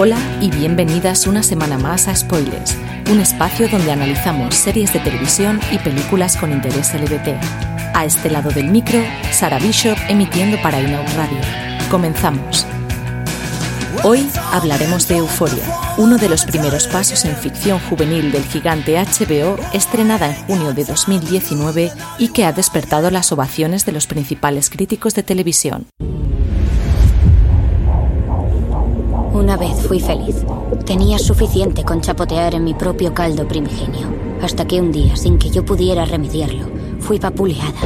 Hola y bienvenidas una semana más a Spoilers, un espacio donde analizamos series de televisión y películas con interés LGBT. A este lado del micro, Sara Bishop emitiendo para Inout Radio. Comenzamos. Hoy hablaremos de Euforia, uno de los primeros pasos en ficción juvenil del gigante HBO, estrenada en junio de 2019 y que ha despertado las ovaciones de los principales críticos de televisión. Una vez fui feliz. Tenía suficiente con chapotear en mi propio caldo primigenio, hasta que un día, sin que yo pudiera remediarlo, fui vapuleada.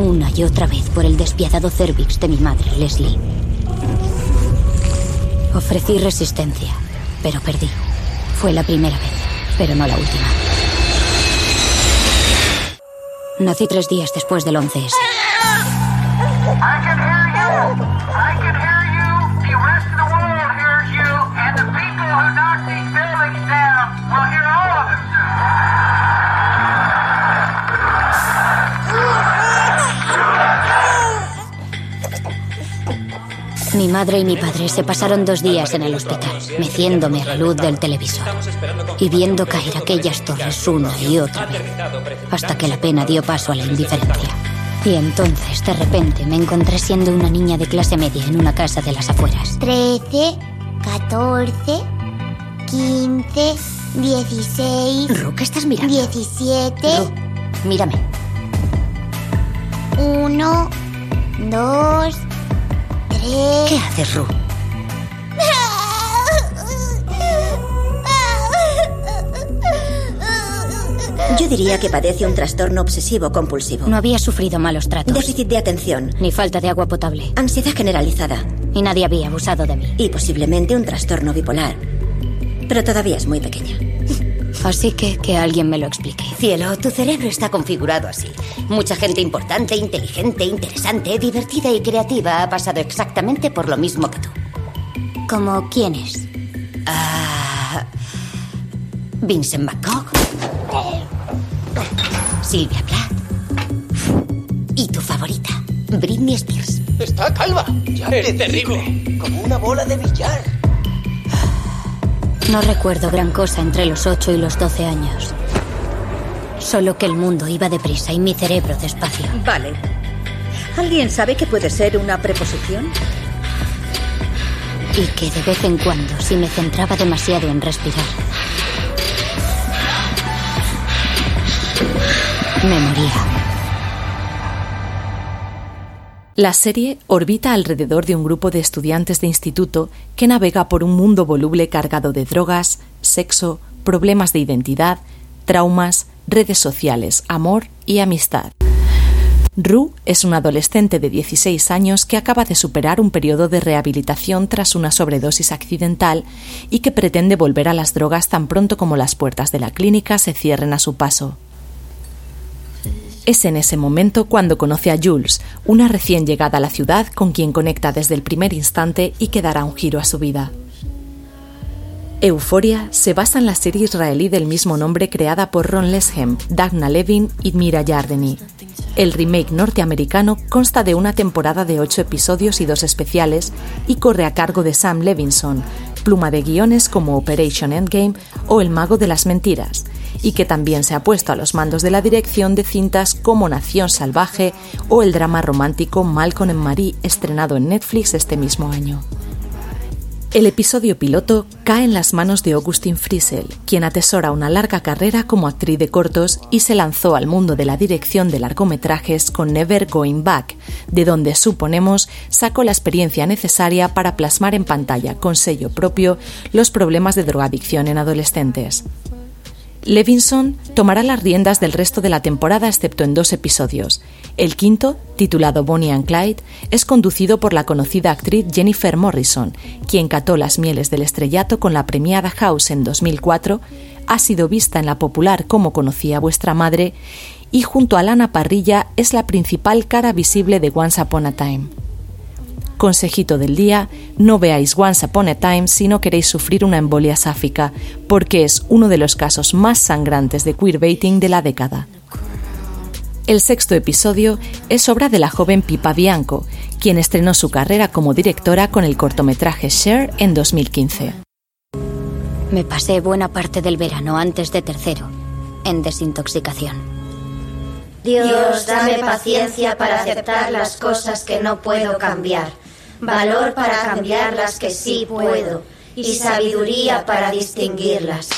Una y otra vez por el despiadado cervix de mi madre, Leslie. Ofrecí resistencia, pero perdí. Fue la primera vez, pero no la última. Nací tres días después del 11S. Mi madre y mi padre se pasaron dos días en el hospital, meciéndome a la luz del televisor y viendo caer aquellas torres una y otra vez, hasta que la pena dio paso a la indiferencia. Y entonces, de repente, me encontré siendo una niña de clase media en una casa de las afueras. 13, 14, 15, 16. Ru, ¿qué estás mirando? 17. Ru, mírame. 1, 2, 3. ¿Qué haces, Ru? Yo diría que padece un trastorno obsesivo compulsivo. No había sufrido malos tratos. Déficit de atención. Ni falta de agua potable. Ansiedad generalizada. Y nadie había abusado de mí. Y posiblemente un trastorno bipolar. Pero todavía es muy pequeña. Así que que alguien me lo explique. Cielo, tu cerebro está configurado así. Mucha gente importante, inteligente, interesante, divertida y creativa ha pasado exactamente por lo mismo que tú. ¿Como quién es? Ah, Vincent McCock. Silvia Plath. Y tu favorita, Britney Spears. Está calva. Ya Es te terrible. Como una bola de billar. No recuerdo gran cosa entre los 8 y los 12 años. Solo que el mundo iba deprisa y mi cerebro despacio. Vale. ¿Alguien sabe que puede ser una preposición? Y que de vez en cuando, si me centraba demasiado en respirar, me moría. La serie orbita alrededor de un grupo de estudiantes de instituto que navega por un mundo voluble cargado de drogas, sexo, problemas de identidad, traumas, redes sociales, amor y amistad. Rue es una adolescente de 16 años que acaba de superar un periodo de rehabilitación tras una sobredosis accidental y que pretende volver a las drogas tan pronto como las puertas de la clínica se cierren a su paso. Es en ese momento cuando conoce a Jules, una recién llegada a la ciudad con quien conecta desde el primer instante y que dará un giro a su vida. Euforia se basa en la serie israelí del mismo nombre creada por Ron Leshem, Dagna Levin y Mira Yardeni. El remake norteamericano consta de una temporada de ocho episodios y dos especiales y corre a cargo de Sam Levinson, pluma de guiones como Operation Endgame o El Mago de las Mentiras, y que también se ha puesto a los mandos de la dirección de cintas como Nación Salvaje o el drama romántico Malcolm en Marie, estrenado en Netflix este mismo año. El episodio piloto cae en las manos de Augustin Friesel, quien atesora una larga carrera como actriz de cortos y se lanzó al mundo de la dirección de largometrajes con Never Going Back, de donde suponemos sacó la experiencia necesaria para plasmar en pantalla con sello propio los problemas de drogadicción en adolescentes. Levinson tomará las riendas del resto de la temporada excepto en dos episodios. El quinto, titulado Bonnie and Clyde, es conducido por la conocida actriz Jennifer Morrison, quien cató las mieles del estrellato con la premiada House en 2004, ha sido vista en la popular Como conocía vuestra madre y junto a Lana Parrilla es la principal cara visible de Once Upon a Time. Consejito del día, no veáis Once Upon a Time si no queréis sufrir una embolia sáfica, porque es uno de los casos más sangrantes de queerbaiting de la década. El sexto episodio es obra de la joven Pipa Bianco, quien estrenó su carrera como directora con el cortometraje Share en 2015. Me pasé buena parte del verano antes de tercero, en desintoxicación. Dios, dame paciencia para aceptar las cosas que no puedo cambiar, valor para cambiar las que sí puedo y sabiduría para distinguirlas.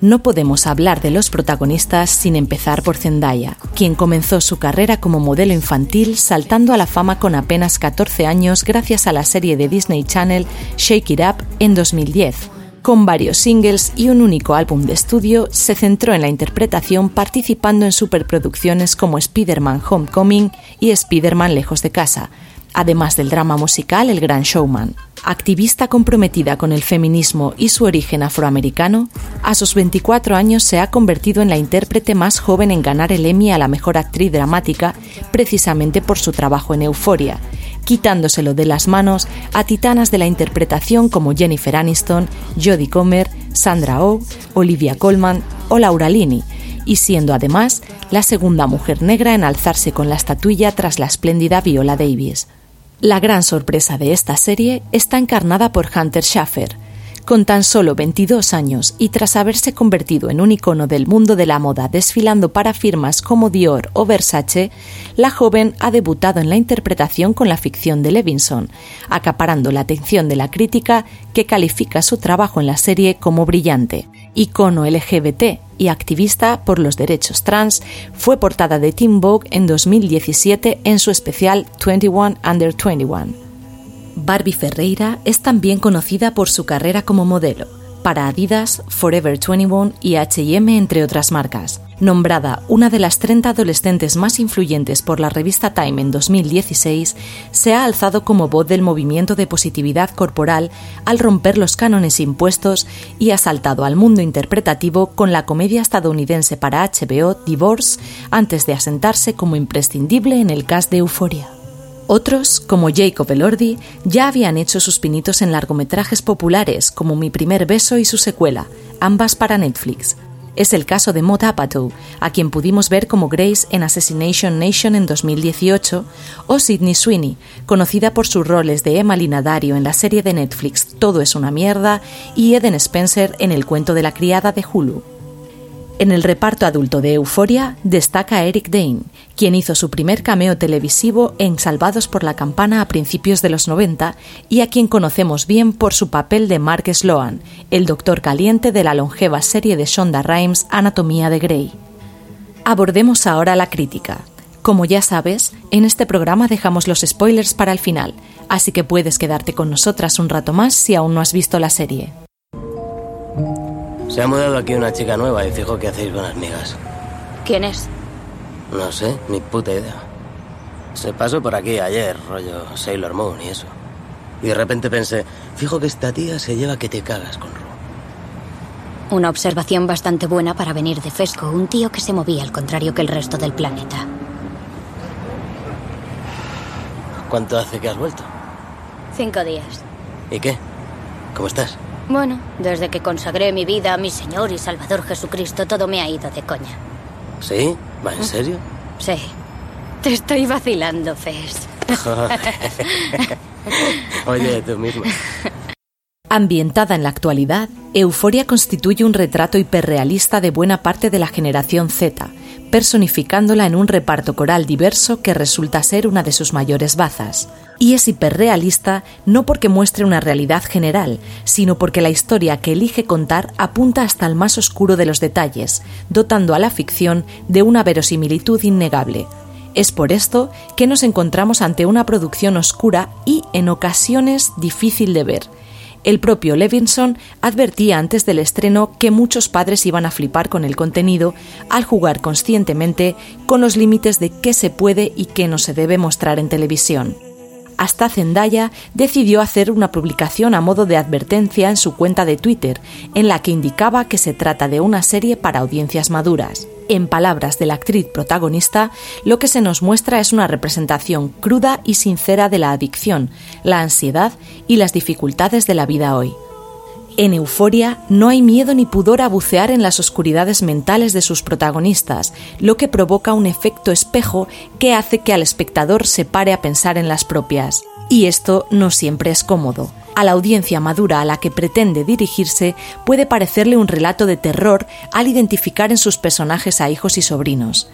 No podemos hablar de los protagonistas sin empezar por Zendaya, quien comenzó su carrera como modelo infantil saltando a la fama con apenas 14 años gracias a la serie de Disney Channel Shake It Up en 2010. Con varios singles y un único álbum de estudio, se centró en la interpretación participando en superproducciones como Spider-Man Homecoming y Spider-Man Lejos de Casa, además del drama musical El Gran Showman. Activista comprometida con el feminismo y su origen afroamericano, a sus 24 años se ha convertido en la intérprete más joven en ganar el Emmy a la mejor actriz dramática precisamente por su trabajo en Euforia, quitándoselo de las manos a titanas de la interpretación como Jennifer Aniston, Jodie Comer, Sandra Oh, Olivia Colman o Laura Linney, y siendo además la segunda mujer negra en alzarse con la estatuilla tras la espléndida Viola Davis. La gran sorpresa de esta serie está encarnada por Hunter Schaffer. Con tan solo 22 años y tras haberse convertido en un icono del mundo de la moda desfilando para firmas como Dior o Versace, la joven ha debutado en la interpretación con la ficción de Levinson, acaparando la atención de la crítica que califica su trabajo en la serie como brillante. Icono LGBT y activista por los derechos trans, fue portada de Teen Vogue en 2017 en su especial 21 Under 21. Barbie Ferreira es también conocida por su carrera como modelo, para Adidas, Forever 21 y HM, entre otras marcas. Nombrada una de las 30 adolescentes más influyentes por la revista Time en 2016, se ha alzado como voz del movimiento de positividad corporal al romper los cánones impuestos y ha saltado al mundo interpretativo con la comedia estadounidense para HBO Divorce antes de asentarse como imprescindible en el cast de Euphoria. Otros, como Jacob Elordi, ya habían hecho sus pinitos en largometrajes populares como Mi primer beso y su secuela, ambas para Netflix. Es el caso de Maud Apatow, a quien pudimos ver como Grace en Assassination Nation en 2018, o Sydney Sweeney, conocida por sus roles de Emma Dario en la serie de Netflix Todo es una mierda y Eden Spencer en El cuento de la criada de Hulu. En el reparto adulto de Euforia destaca Eric Dane, quien hizo su primer cameo televisivo en Salvados por la Campana a principios de los 90 y a quien conocemos bien por su papel de Mark Sloan, el doctor caliente de la longeva serie de Shonda Rhimes Anatomía de Grey. Abordemos ahora la crítica. Como ya sabes, en este programa dejamos los spoilers para el final, así que puedes quedarte con nosotras un rato más si aún no has visto la serie. Se ha mudado aquí una chica nueva y fijo que hacéis buenas migas. ¿Quién es? No sé, ni puta idea. Se pasó por aquí ayer, rollo Sailor Moon y eso. Y de repente pensé, fijo que esta tía se lleva que te cagas con Ru. Una observación bastante buena para venir de Fesco, un tío que se movía al contrario que el resto del planeta. ¿Cuánto hace que has vuelto? Cinco días. ¿Y qué? ¿Cómo estás? Bueno, desde que consagré mi vida a mi Señor y Salvador Jesucristo, todo me ha ido de coña. ¿Sí? ¿Va en serio? Sí. Te estoy vacilando, Fes. Joder. Oye, tú misma. Ambientada en la actualidad, Euforia constituye un retrato hiperrealista de buena parte de la generación Z, personificándola en un reparto coral diverso que resulta ser una de sus mayores bazas. Y es hiperrealista no porque muestre una realidad general, sino porque la historia que elige contar apunta hasta el más oscuro de los detalles, dotando a la ficción de una verosimilitud innegable. Es por esto que nos encontramos ante una producción oscura y, en ocasiones, difícil de ver, el propio Levinson advertía antes del estreno que muchos padres iban a flipar con el contenido al jugar conscientemente con los límites de qué se puede y qué no se debe mostrar en televisión. Hasta Zendaya decidió hacer una publicación a modo de advertencia en su cuenta de Twitter, en la que indicaba que se trata de una serie para audiencias maduras. En palabras de la actriz protagonista, lo que se nos muestra es una representación cruda y sincera de la adicción, la ansiedad y las dificultades de la vida hoy. En Euforia no hay miedo ni pudor a bucear en las oscuridades mentales de sus protagonistas, lo que provoca un efecto espejo que hace que al espectador se pare a pensar en las propias. Y esto no siempre es cómodo. A la audiencia madura a la que pretende dirigirse puede parecerle un relato de terror al identificar en sus personajes a hijos y sobrinos.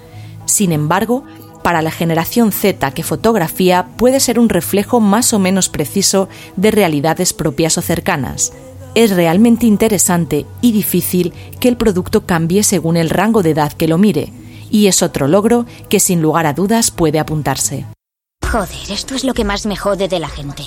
Sin embargo, para la generación Z que fotografía puede ser un reflejo más o menos preciso de realidades propias o cercanas es realmente interesante y difícil que el producto cambie según el rango de edad que lo mire, y es otro logro que sin lugar a dudas puede apuntarse. Joder, esto es lo que más me jode de la gente.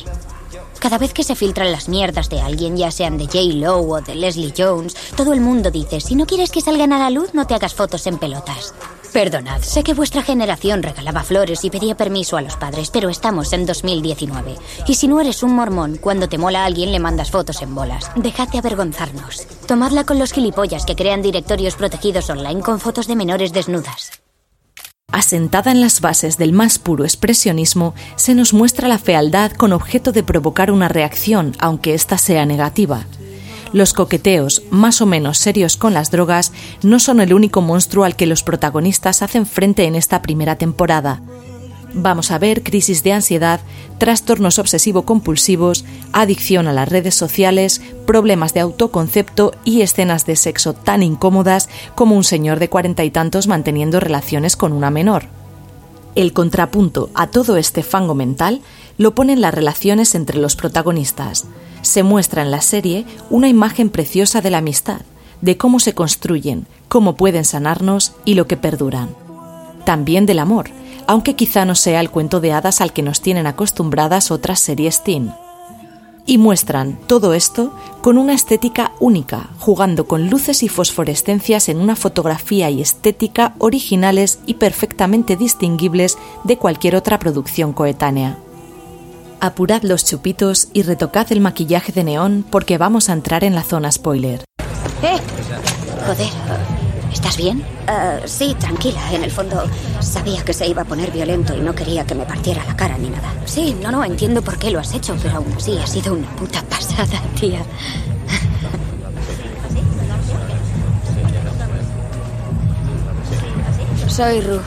Cada vez que se filtran las mierdas de alguien, ya sean de J. Lowe o de Leslie Jones, todo el mundo dice, si no quieres que salgan a la luz, no te hagas fotos en pelotas. Perdonad, sé que vuestra generación regalaba flores y pedía permiso a los padres, pero estamos en 2019. Y si no eres un mormón, cuando te mola a alguien le mandas fotos en bolas. Dejad de avergonzarnos. Tomadla con los gilipollas que crean directorios protegidos online con fotos de menores desnudas. Asentada en las bases del más puro expresionismo, se nos muestra la fealdad con objeto de provocar una reacción, aunque ésta sea negativa. Los coqueteos, más o menos serios con las drogas, no son el único monstruo al que los protagonistas hacen frente en esta primera temporada. Vamos a ver crisis de ansiedad, trastornos obsesivo-compulsivos, adicción a las redes sociales, problemas de autoconcepto y escenas de sexo tan incómodas como un señor de cuarenta y tantos manteniendo relaciones con una menor. El contrapunto a todo este fango mental lo ponen las relaciones entre los protagonistas se muestra en la serie una imagen preciosa de la amistad, de cómo se construyen, cómo pueden sanarnos y lo que perduran. También del amor, aunque quizá no sea el cuento de hadas al que nos tienen acostumbradas otras series teen. Y muestran todo esto con una estética única, jugando con luces y fosforescencias en una fotografía y estética originales y perfectamente distinguibles de cualquier otra producción coetánea. Apurad los chupitos y retocad el maquillaje de neón porque vamos a entrar en la zona spoiler. ¡Eh! Joder, ¿estás bien? Uh, sí, tranquila. En el fondo sabía que se iba a poner violento y no quería que me partiera la cara ni nada. Sí, no, no, entiendo por qué lo has hecho, pero aún así ha sido una puta pasada, tía. Soy Ru.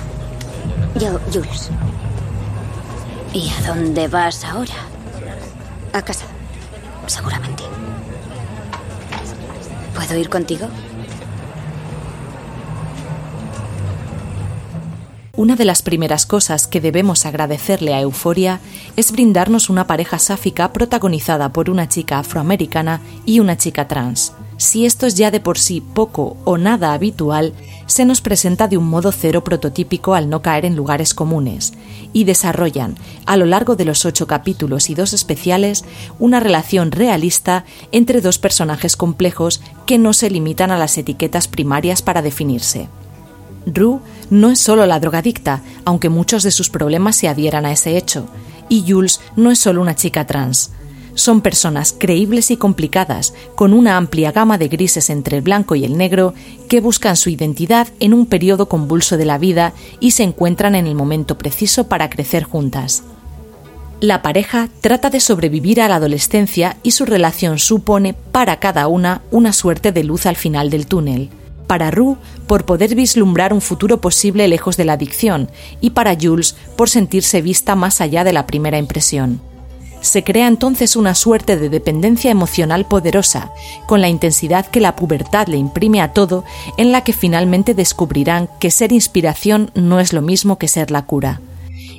Yo, Jules. ¿Y a dónde vas ahora? A casa, seguramente. ¿Puedo ir contigo? Una de las primeras cosas que debemos agradecerle a Euforia es brindarnos una pareja sáfica protagonizada por una chica afroamericana y una chica trans. Si esto es ya de por sí poco o nada habitual, se nos presenta de un modo cero prototípico al no caer en lugares comunes, y desarrollan, a lo largo de los ocho capítulos y dos especiales, una relación realista entre dos personajes complejos que no se limitan a las etiquetas primarias para definirse. Rue no es solo la drogadicta, aunque muchos de sus problemas se adhieran a ese hecho, y Jules no es solo una chica trans son personas creíbles y complicadas, con una amplia gama de grises entre el blanco y el negro, que buscan su identidad en un periodo convulso de la vida y se encuentran en el momento preciso para crecer juntas. La pareja trata de sobrevivir a la adolescencia y su relación supone para cada una una suerte de luz al final del túnel. Para Rue, por poder vislumbrar un futuro posible lejos de la adicción, y para Jules, por sentirse vista más allá de la primera impresión se crea entonces una suerte de dependencia emocional poderosa, con la intensidad que la pubertad le imprime a todo, en la que finalmente descubrirán que ser inspiración no es lo mismo que ser la cura.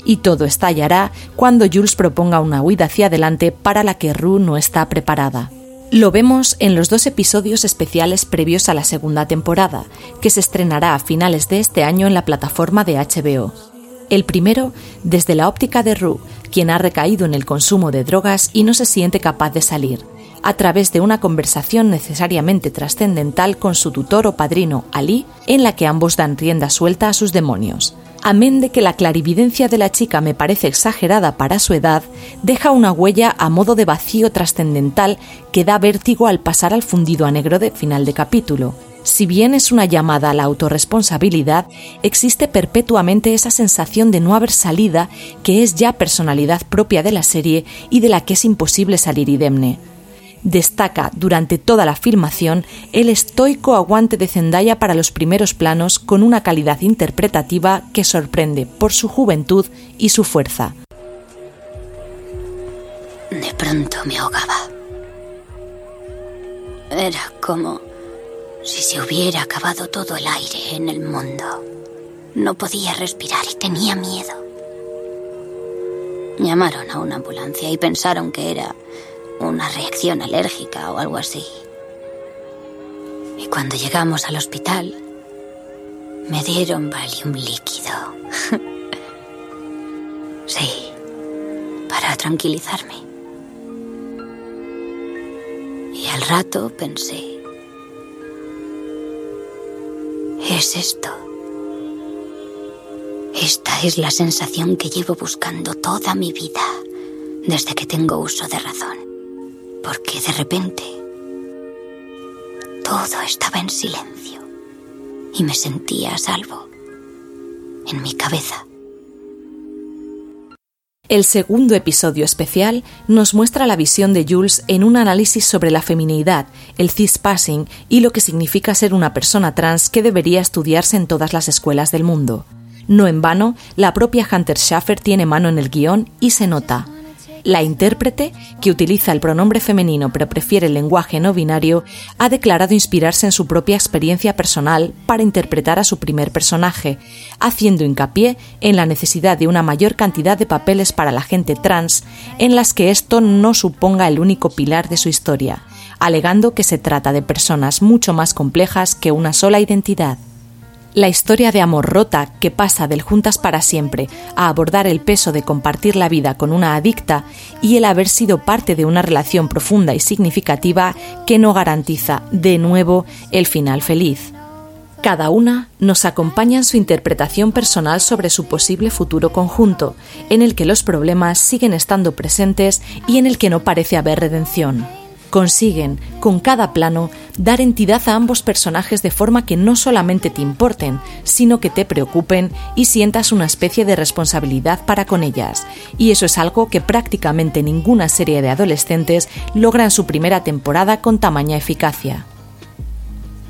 Y todo estallará cuando Jules proponga una huida hacia adelante para la que Rue no está preparada. Lo vemos en los dos episodios especiales previos a la segunda temporada, que se estrenará a finales de este año en la plataforma de HBO. El primero, desde la óptica de Rue, quien ha recaído en el consumo de drogas y no se siente capaz de salir, a través de una conversación necesariamente trascendental con su tutor o padrino, Ali, en la que ambos dan rienda suelta a sus demonios. Amén de que la clarividencia de la chica me parece exagerada para su edad, deja una huella a modo de vacío trascendental que da vértigo al pasar al fundido a negro de final de capítulo, si bien es una llamada a la autorresponsabilidad, existe perpetuamente esa sensación de no haber salida que es ya personalidad propia de la serie y de la que es imposible salir idemne. Destaca durante toda la filmación el estoico aguante de Zendaya para los primeros planos con una calidad interpretativa que sorprende por su juventud y su fuerza. De pronto me ahogaba. Era como si se hubiera acabado todo el aire en el mundo. No podía respirar y tenía miedo. Llamaron a una ambulancia y pensaron que era una reacción alérgica o algo así. Y cuando llegamos al hospital, me dieron Valium líquido. sí, para tranquilizarme. Y al rato pensé, es esto. Esta es la sensación que llevo buscando toda mi vida, desde que tengo uso de razón. Porque de repente todo estaba en silencio y me sentía a salvo en mi cabeza. El segundo episodio especial nos muestra la visión de Jules en un análisis sobre la feminidad, el cispassing y lo que significa ser una persona trans que debería estudiarse en todas las escuelas del mundo. No en vano, la propia Hunter Schaffer tiene mano en el guion y se nota. La intérprete, que utiliza el pronombre femenino pero prefiere el lenguaje no binario, ha declarado inspirarse en su propia experiencia personal para interpretar a su primer personaje, haciendo hincapié en la necesidad de una mayor cantidad de papeles para la gente trans en las que esto no suponga el único pilar de su historia, alegando que se trata de personas mucho más complejas que una sola identidad. La historia de amor rota que pasa del juntas para siempre a abordar el peso de compartir la vida con una adicta y el haber sido parte de una relación profunda y significativa que no garantiza, de nuevo, el final feliz. Cada una nos acompaña en su interpretación personal sobre su posible futuro conjunto, en el que los problemas siguen estando presentes y en el que no parece haber redención consiguen, con cada plano, dar entidad a ambos personajes de forma que no solamente te importen, sino que te preocupen y sientas una especie de responsabilidad para con ellas. Y eso es algo que prácticamente ninguna serie de adolescentes logra en su primera temporada con tamaña eficacia.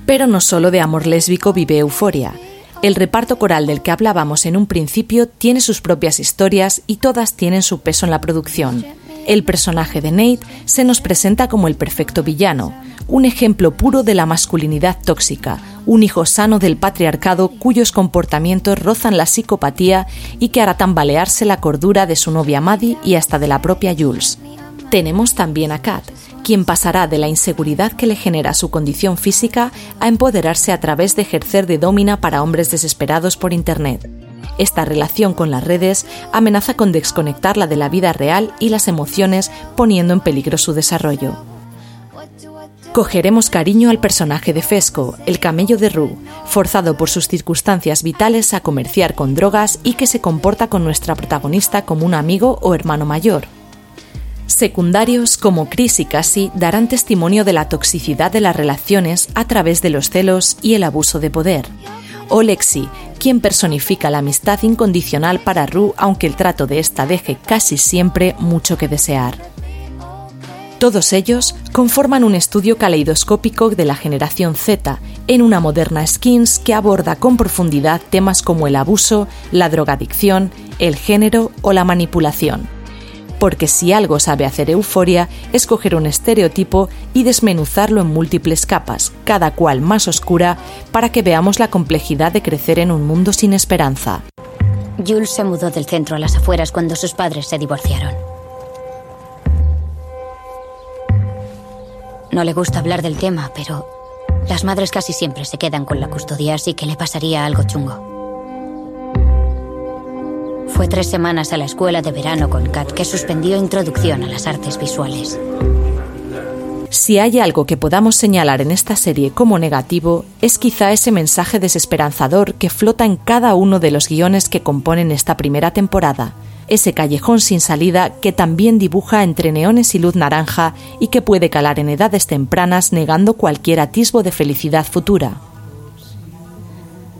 Pero no solo de amor lésbico vive Euforia. El reparto coral del que hablábamos en un principio tiene sus propias historias y todas tienen su peso en la producción el personaje de Nate se nos presenta como el perfecto villano, un ejemplo puro de la masculinidad tóxica, un hijo sano del patriarcado cuyos comportamientos rozan la psicopatía y que hará tambalearse la cordura de su novia Maddie y hasta de la propia Jules. Tenemos también a Kat, quien pasará de la inseguridad que le genera su condición física a empoderarse a través de ejercer de domina para hombres desesperados por Internet. Esta relación con las redes amenaza con desconectarla de la vida real y las emociones, poniendo en peligro su desarrollo. Cogeremos cariño al personaje de Fesco, el camello de Rue, forzado por sus circunstancias vitales a comerciar con drogas y que se comporta con nuestra protagonista como un amigo o hermano mayor. Secundarios como Chris y Cassie darán testimonio de la toxicidad de las relaciones a través de los celos y el abuso de poder o Lexi, quien personifica la amistad incondicional para Rue aunque el trato de esta deje casi siempre mucho que desear. Todos ellos conforman un estudio caleidoscópico de la generación Z en una moderna Skins que aborda con profundidad temas como el abuso, la drogadicción, el género o la manipulación porque si algo sabe hacer euforia es coger un estereotipo y desmenuzarlo en múltiples capas, cada cual más oscura, para que veamos la complejidad de crecer en un mundo sin esperanza. Jules se mudó del centro a las afueras cuando sus padres se divorciaron. No le gusta hablar del tema, pero las madres casi siempre se quedan con la custodia, así que le pasaría algo chungo. Fue tres semanas a la escuela de verano con Kat que suspendió introducción a las artes visuales. Si hay algo que podamos señalar en esta serie como negativo, es quizá ese mensaje desesperanzador que flota en cada uno de los guiones que componen esta primera temporada, ese callejón sin salida que también dibuja entre neones y luz naranja y que puede calar en edades tempranas negando cualquier atisbo de felicidad futura.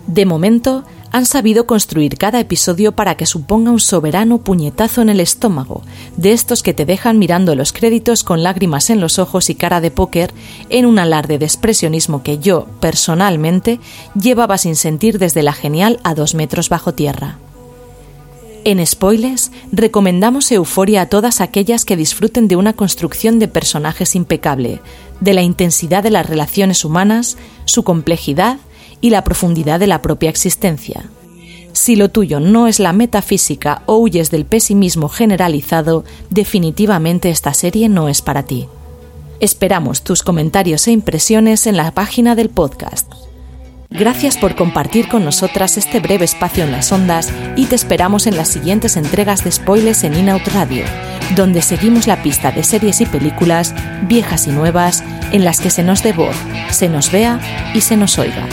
De momento, han sabido construir cada episodio para que suponga un soberano puñetazo en el estómago, de estos que te dejan mirando los créditos con lágrimas en los ojos y cara de póker en un alarde de expresionismo que yo, personalmente, llevaba sin sentir desde la genial a dos metros bajo tierra. En Spoilers recomendamos Euforia a todas aquellas que disfruten de una construcción de personajes impecable, de la intensidad de las relaciones humanas, su complejidad y la profundidad de la propia existencia. Si lo tuyo no es la metafísica o huyes del pesimismo generalizado, definitivamente esta serie no es para ti. Esperamos tus comentarios e impresiones en la página del podcast. Gracias por compartir con nosotras este breve espacio en las ondas y te esperamos en las siguientes entregas de Spoilers en Inout Radio, donde seguimos la pista de series y películas, viejas y nuevas, en las que se nos dé se nos vea y se nos oiga.